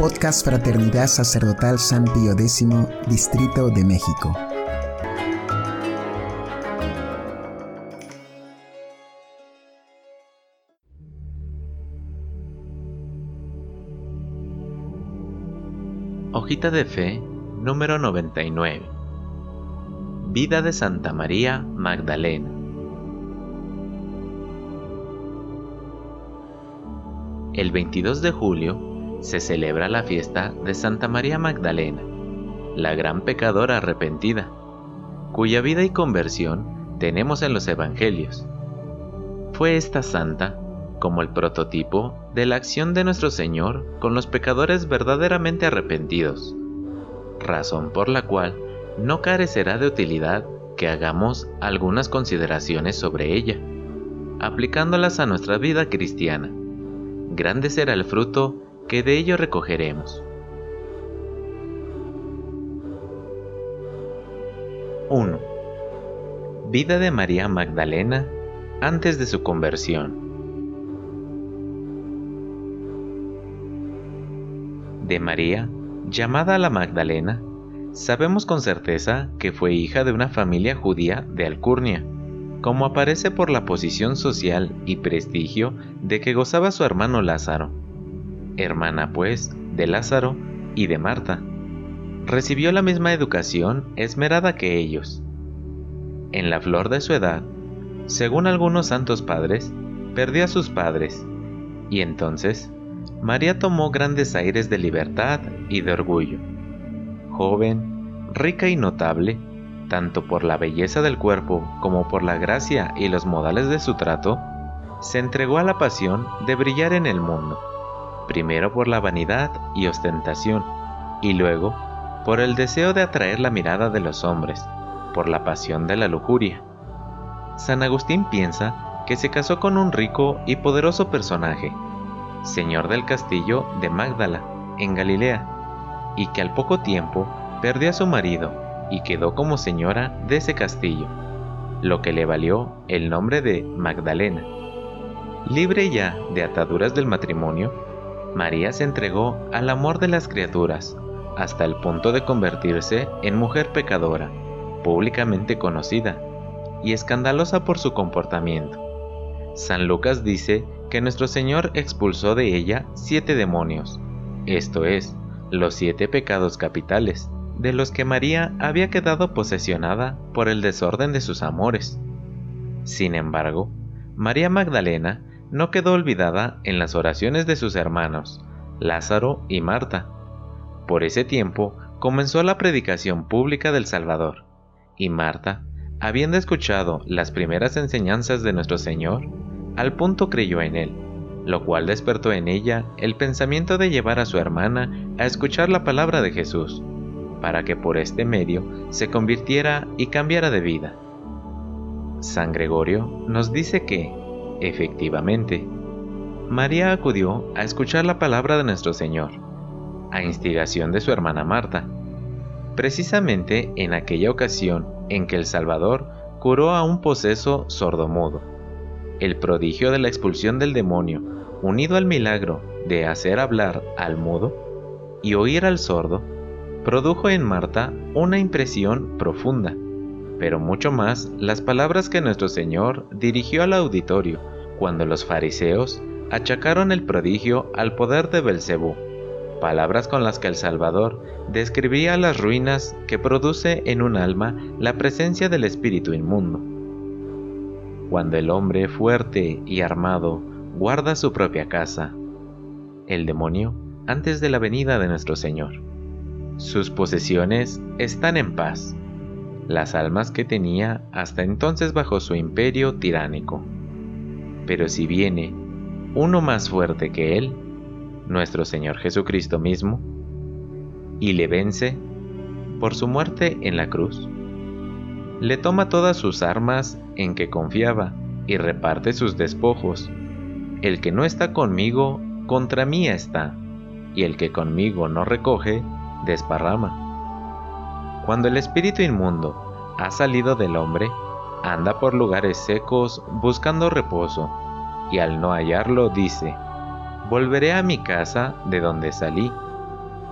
Podcast Fraternidad Sacerdotal San Pío X, Distrito de México. Hojita de Fe número 99 Vida de Santa María Magdalena El 22 de julio se celebra la fiesta de Santa María Magdalena, la gran pecadora arrepentida, cuya vida y conversión tenemos en los Evangelios. Fue esta santa como el prototipo de la acción de nuestro Señor con los pecadores verdaderamente arrepentidos, razón por la cual no carecerá de utilidad que hagamos algunas consideraciones sobre ella, aplicándolas a nuestra vida cristiana. Grande será el fruto que de ello recogeremos. 1. Vida de María Magdalena antes de su conversión. De María, llamada la Magdalena, sabemos con certeza que fue hija de una familia judía de Alcurnia, como aparece por la posición social y prestigio de que gozaba su hermano Lázaro hermana pues de Lázaro y de Marta. Recibió la misma educación esmerada que ellos. En la flor de su edad, según algunos santos padres, perdió a sus padres, y entonces María tomó grandes aires de libertad y de orgullo. Joven, rica y notable, tanto por la belleza del cuerpo como por la gracia y los modales de su trato, se entregó a la pasión de brillar en el mundo primero por la vanidad y ostentación, y luego por el deseo de atraer la mirada de los hombres, por la pasión de la lujuria. San Agustín piensa que se casó con un rico y poderoso personaje, señor del castillo de Magdala, en Galilea, y que al poco tiempo perdió a su marido y quedó como señora de ese castillo, lo que le valió el nombre de Magdalena. Libre ya de ataduras del matrimonio, María se entregó al amor de las criaturas, hasta el punto de convertirse en mujer pecadora, públicamente conocida, y escandalosa por su comportamiento. San Lucas dice que nuestro Señor expulsó de ella siete demonios, esto es, los siete pecados capitales, de los que María había quedado posesionada por el desorden de sus amores. Sin embargo, María Magdalena no quedó olvidada en las oraciones de sus hermanos, Lázaro y Marta. Por ese tiempo comenzó la predicación pública del Salvador, y Marta, habiendo escuchado las primeras enseñanzas de nuestro Señor, al punto creyó en él, lo cual despertó en ella el pensamiento de llevar a su hermana a escuchar la palabra de Jesús, para que por este medio se convirtiera y cambiara de vida. San Gregorio nos dice que, Efectivamente, María acudió a escuchar la palabra de nuestro Señor, a instigación de su hermana Marta, precisamente en aquella ocasión en que el Salvador curó a un poseso sordomudo. El prodigio de la expulsión del demonio, unido al milagro de hacer hablar al mudo y oír al sordo, produjo en Marta una impresión profunda pero mucho más las palabras que nuestro Señor dirigió al auditorio cuando los fariseos achacaron el prodigio al poder de Belcebú, palabras con las que el Salvador describía las ruinas que produce en un alma la presencia del espíritu inmundo. Cuando el hombre fuerte y armado guarda su propia casa, el demonio antes de la venida de nuestro Señor. Sus posesiones están en paz las almas que tenía hasta entonces bajo su imperio tiránico. Pero si viene uno más fuerte que él, nuestro Señor Jesucristo mismo, y le vence por su muerte en la cruz, le toma todas sus armas en que confiaba y reparte sus despojos. El que no está conmigo, contra mí está, y el que conmigo no recoge, desparrama. Cuando el espíritu inmundo ha salido del hombre, anda por lugares secos buscando reposo, y al no hallarlo dice, Volveré a mi casa de donde salí,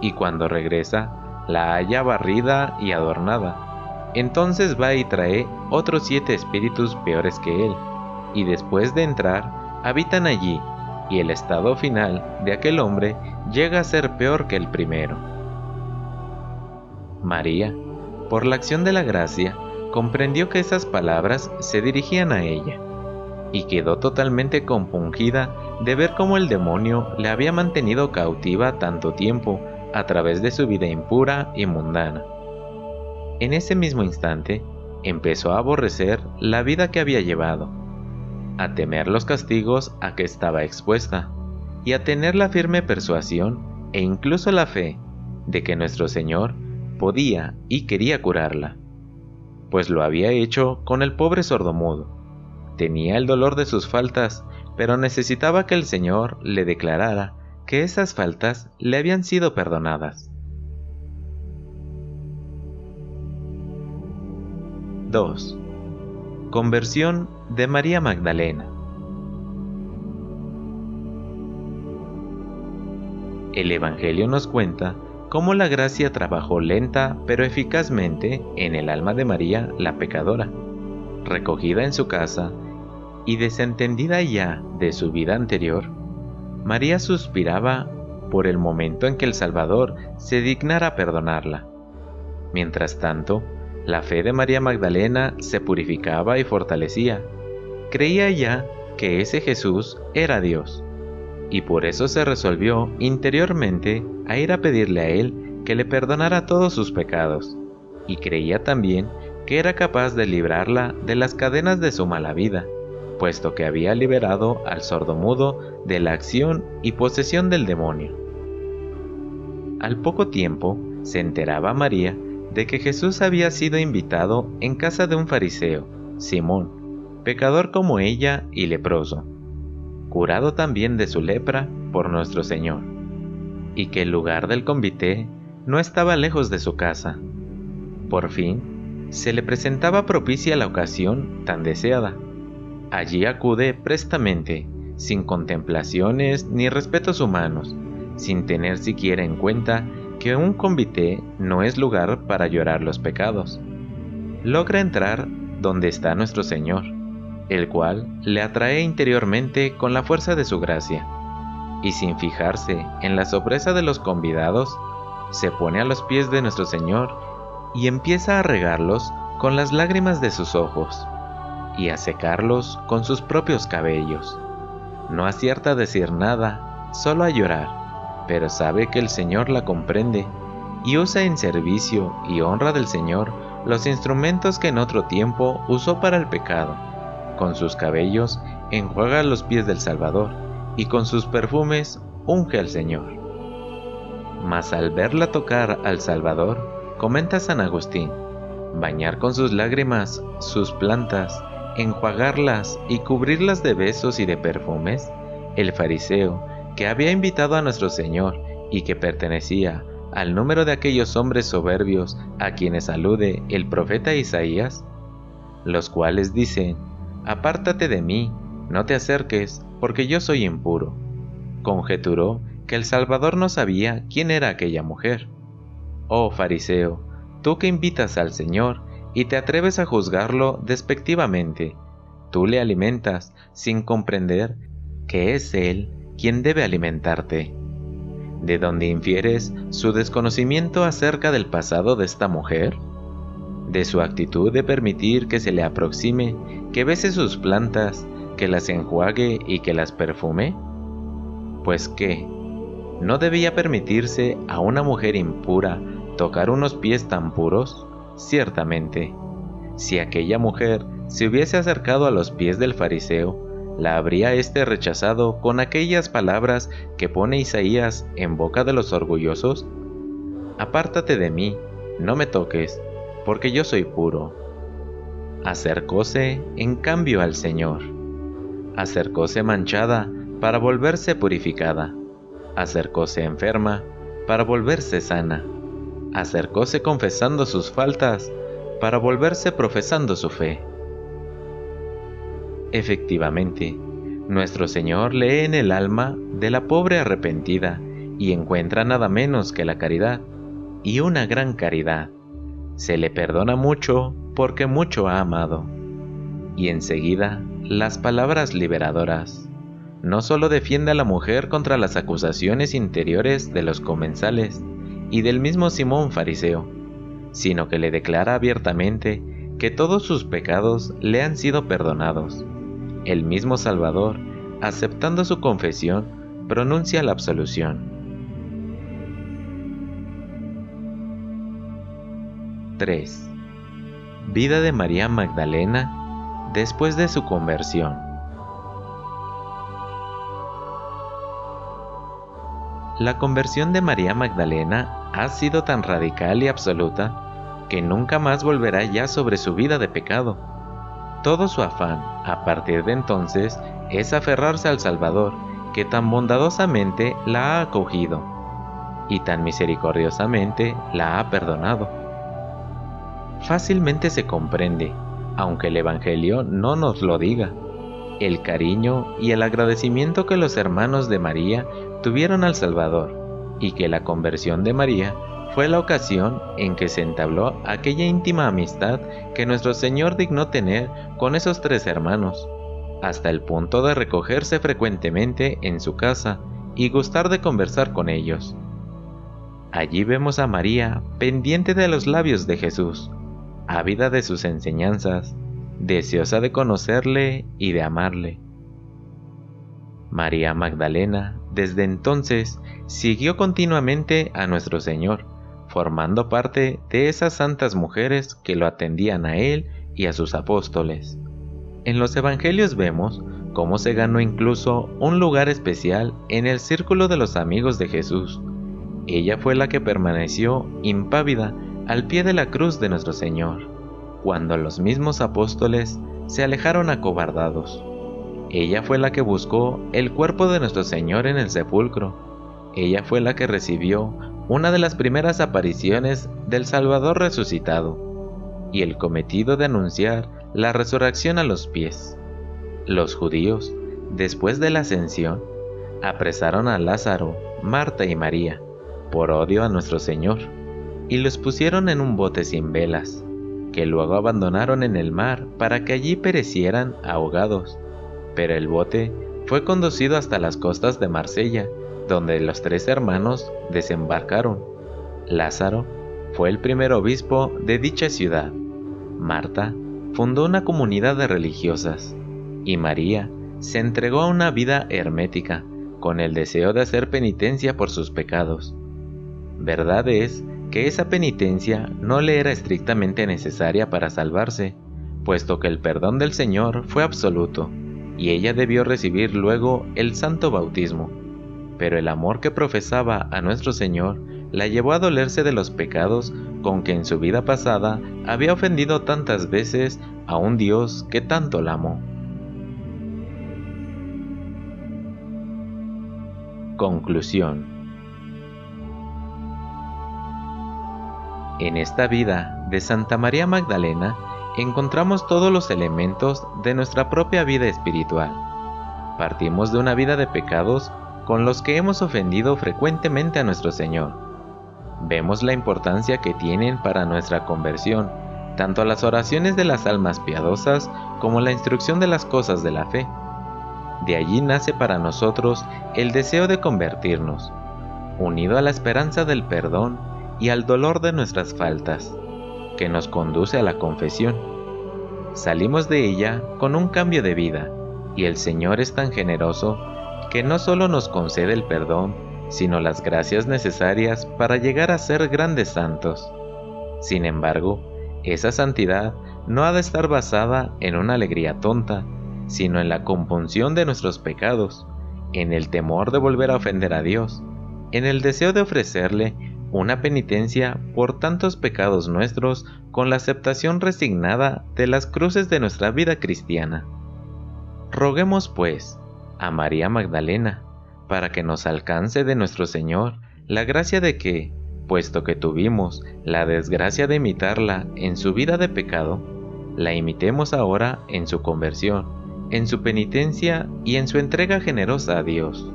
y cuando regresa, la halla barrida y adornada. Entonces va y trae otros siete espíritus peores que él, y después de entrar, habitan allí, y el estado final de aquel hombre llega a ser peor que el primero. María, por la acción de la gracia, comprendió que esas palabras se dirigían a ella, y quedó totalmente compungida de ver cómo el demonio le había mantenido cautiva tanto tiempo a través de su vida impura y mundana. En ese mismo instante, empezó a aborrecer la vida que había llevado, a temer los castigos a que estaba expuesta, y a tener la firme persuasión e incluso la fe de que nuestro Señor podía y quería curarla, pues lo había hecho con el pobre sordomudo. Tenía el dolor de sus faltas, pero necesitaba que el Señor le declarara que esas faltas le habían sido perdonadas. 2. Conversión de María Magdalena. El Evangelio nos cuenta cómo la gracia trabajó lenta pero eficazmente en el alma de María la pecadora, recogida en su casa y desentendida ya de su vida anterior, María suspiraba por el momento en que el Salvador se dignara perdonarla. Mientras tanto, la fe de María Magdalena se purificaba y fortalecía. Creía ya que ese Jesús era Dios, y por eso se resolvió interiormente a ir a pedirle a Él que le perdonara todos sus pecados, y creía también que era capaz de librarla de las cadenas de su mala vida, puesto que había liberado al sordomudo de la acción y posesión del demonio. Al poco tiempo se enteraba María de que Jesús había sido invitado en casa de un fariseo, Simón, pecador como ella y leproso curado también de su lepra por nuestro Señor, y que el lugar del convite no estaba lejos de su casa. Por fin, se le presentaba propicia la ocasión tan deseada. Allí acude prestamente, sin contemplaciones ni respetos humanos, sin tener siquiera en cuenta que un convite no es lugar para llorar los pecados. Logra entrar donde está nuestro Señor el cual le atrae interiormente con la fuerza de su gracia, y sin fijarse en la sorpresa de los convidados, se pone a los pies de nuestro Señor y empieza a regarlos con las lágrimas de sus ojos, y a secarlos con sus propios cabellos. No acierta a decir nada, solo a llorar, pero sabe que el Señor la comprende y usa en servicio y honra del Señor los instrumentos que en otro tiempo usó para el pecado con sus cabellos enjuaga los pies del Salvador, y con sus perfumes unge al Señor. Mas al verla tocar al Salvador, comenta San Agustín, bañar con sus lágrimas sus plantas, enjuagarlas y cubrirlas de besos y de perfumes, el fariseo, que había invitado a nuestro Señor y que pertenecía al número de aquellos hombres soberbios a quienes alude el profeta Isaías, los cuales dicen, Apártate de mí, no te acerques, porque yo soy impuro. Conjeturó que el Salvador no sabía quién era aquella mujer. Oh fariseo, tú que invitas al Señor y te atreves a juzgarlo despectivamente, tú le alimentas sin comprender que es Él quien debe alimentarte. ¿De dónde infieres su desconocimiento acerca del pasado de esta mujer? De su actitud de permitir que se le aproxime, que bese sus plantas, que las enjuague y que las perfume? Pues qué, ¿no debía permitirse a una mujer impura tocar unos pies tan puros? Ciertamente, si aquella mujer se hubiese acercado a los pies del fariseo, la habría éste rechazado con aquellas palabras que pone Isaías en boca de los orgullosos? Apártate de mí, no me toques, porque yo soy puro. Acercóse en cambio al Señor. Acercóse manchada para volverse purificada. Acercóse enferma para volverse sana. Acercóse confesando sus faltas para volverse profesando su fe. Efectivamente, nuestro Señor lee en el alma de la pobre arrepentida y encuentra nada menos que la caridad, y una gran caridad. Se le perdona mucho porque mucho ha amado. Y enseguida, las palabras liberadoras. No solo defiende a la mujer contra las acusaciones interiores de los comensales y del mismo Simón fariseo, sino que le declara abiertamente que todos sus pecados le han sido perdonados. El mismo Salvador, aceptando su confesión, pronuncia la absolución. 3. Vida de María Magdalena después de su conversión. La conversión de María Magdalena ha sido tan radical y absoluta que nunca más volverá ya sobre su vida de pecado. Todo su afán, a partir de entonces, es aferrarse al Salvador, que tan bondadosamente la ha acogido y tan misericordiosamente la ha perdonado fácilmente se comprende, aunque el Evangelio no nos lo diga, el cariño y el agradecimiento que los hermanos de María tuvieron al Salvador, y que la conversión de María fue la ocasión en que se entabló aquella íntima amistad que nuestro Señor dignó tener con esos tres hermanos, hasta el punto de recogerse frecuentemente en su casa y gustar de conversar con ellos. Allí vemos a María pendiente de los labios de Jesús, ávida de sus enseñanzas, deseosa de conocerle y de amarle. María Magdalena, desde entonces, siguió continuamente a nuestro Señor, formando parte de esas santas mujeres que lo atendían a Él y a sus apóstoles. En los Evangelios vemos cómo se ganó incluso un lugar especial en el círculo de los amigos de Jesús. Ella fue la que permaneció impávida al pie de la cruz de nuestro Señor, cuando los mismos apóstoles se alejaron acobardados. Ella fue la que buscó el cuerpo de nuestro Señor en el sepulcro. Ella fue la que recibió una de las primeras apariciones del Salvador resucitado y el cometido de anunciar la resurrección a los pies. Los judíos, después de la ascensión, apresaron a Lázaro, Marta y María, por odio a nuestro Señor y los pusieron en un bote sin velas, que luego abandonaron en el mar para que allí perecieran ahogados. Pero el bote fue conducido hasta las costas de Marsella, donde los tres hermanos desembarcaron. Lázaro fue el primer obispo de dicha ciudad. Marta fundó una comunidad de religiosas y María se entregó a una vida hermética con el deseo de hacer penitencia por sus pecados. Verdad es que esa penitencia no le era estrictamente necesaria para salvarse, puesto que el perdón del Señor fue absoluto, y ella debió recibir luego el santo bautismo. Pero el amor que profesaba a nuestro Señor la llevó a dolerse de los pecados con que en su vida pasada había ofendido tantas veces a un Dios que tanto la amó. Conclusión En esta vida de Santa María Magdalena encontramos todos los elementos de nuestra propia vida espiritual. Partimos de una vida de pecados con los que hemos ofendido frecuentemente a nuestro Señor. Vemos la importancia que tienen para nuestra conversión, tanto las oraciones de las almas piadosas como la instrucción de las cosas de la fe. De allí nace para nosotros el deseo de convertirnos, unido a la esperanza del perdón y al dolor de nuestras faltas, que nos conduce a la confesión. Salimos de ella con un cambio de vida, y el Señor es tan generoso que no solo nos concede el perdón, sino las gracias necesarias para llegar a ser grandes santos. Sin embargo, esa santidad no ha de estar basada en una alegría tonta, sino en la compunción de nuestros pecados, en el temor de volver a ofender a Dios, en el deseo de ofrecerle una penitencia por tantos pecados nuestros con la aceptación resignada de las cruces de nuestra vida cristiana. Roguemos, pues, a María Magdalena, para que nos alcance de nuestro Señor la gracia de que, puesto que tuvimos la desgracia de imitarla en su vida de pecado, la imitemos ahora en su conversión, en su penitencia y en su entrega generosa a Dios.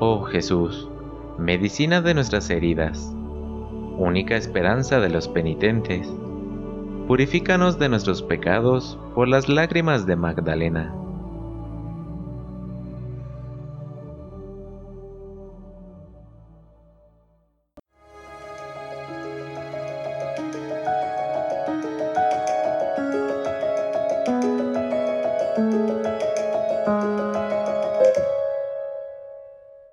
Oh Jesús, medicina de nuestras heridas, única esperanza de los penitentes, purifícanos de nuestros pecados por las lágrimas de Magdalena.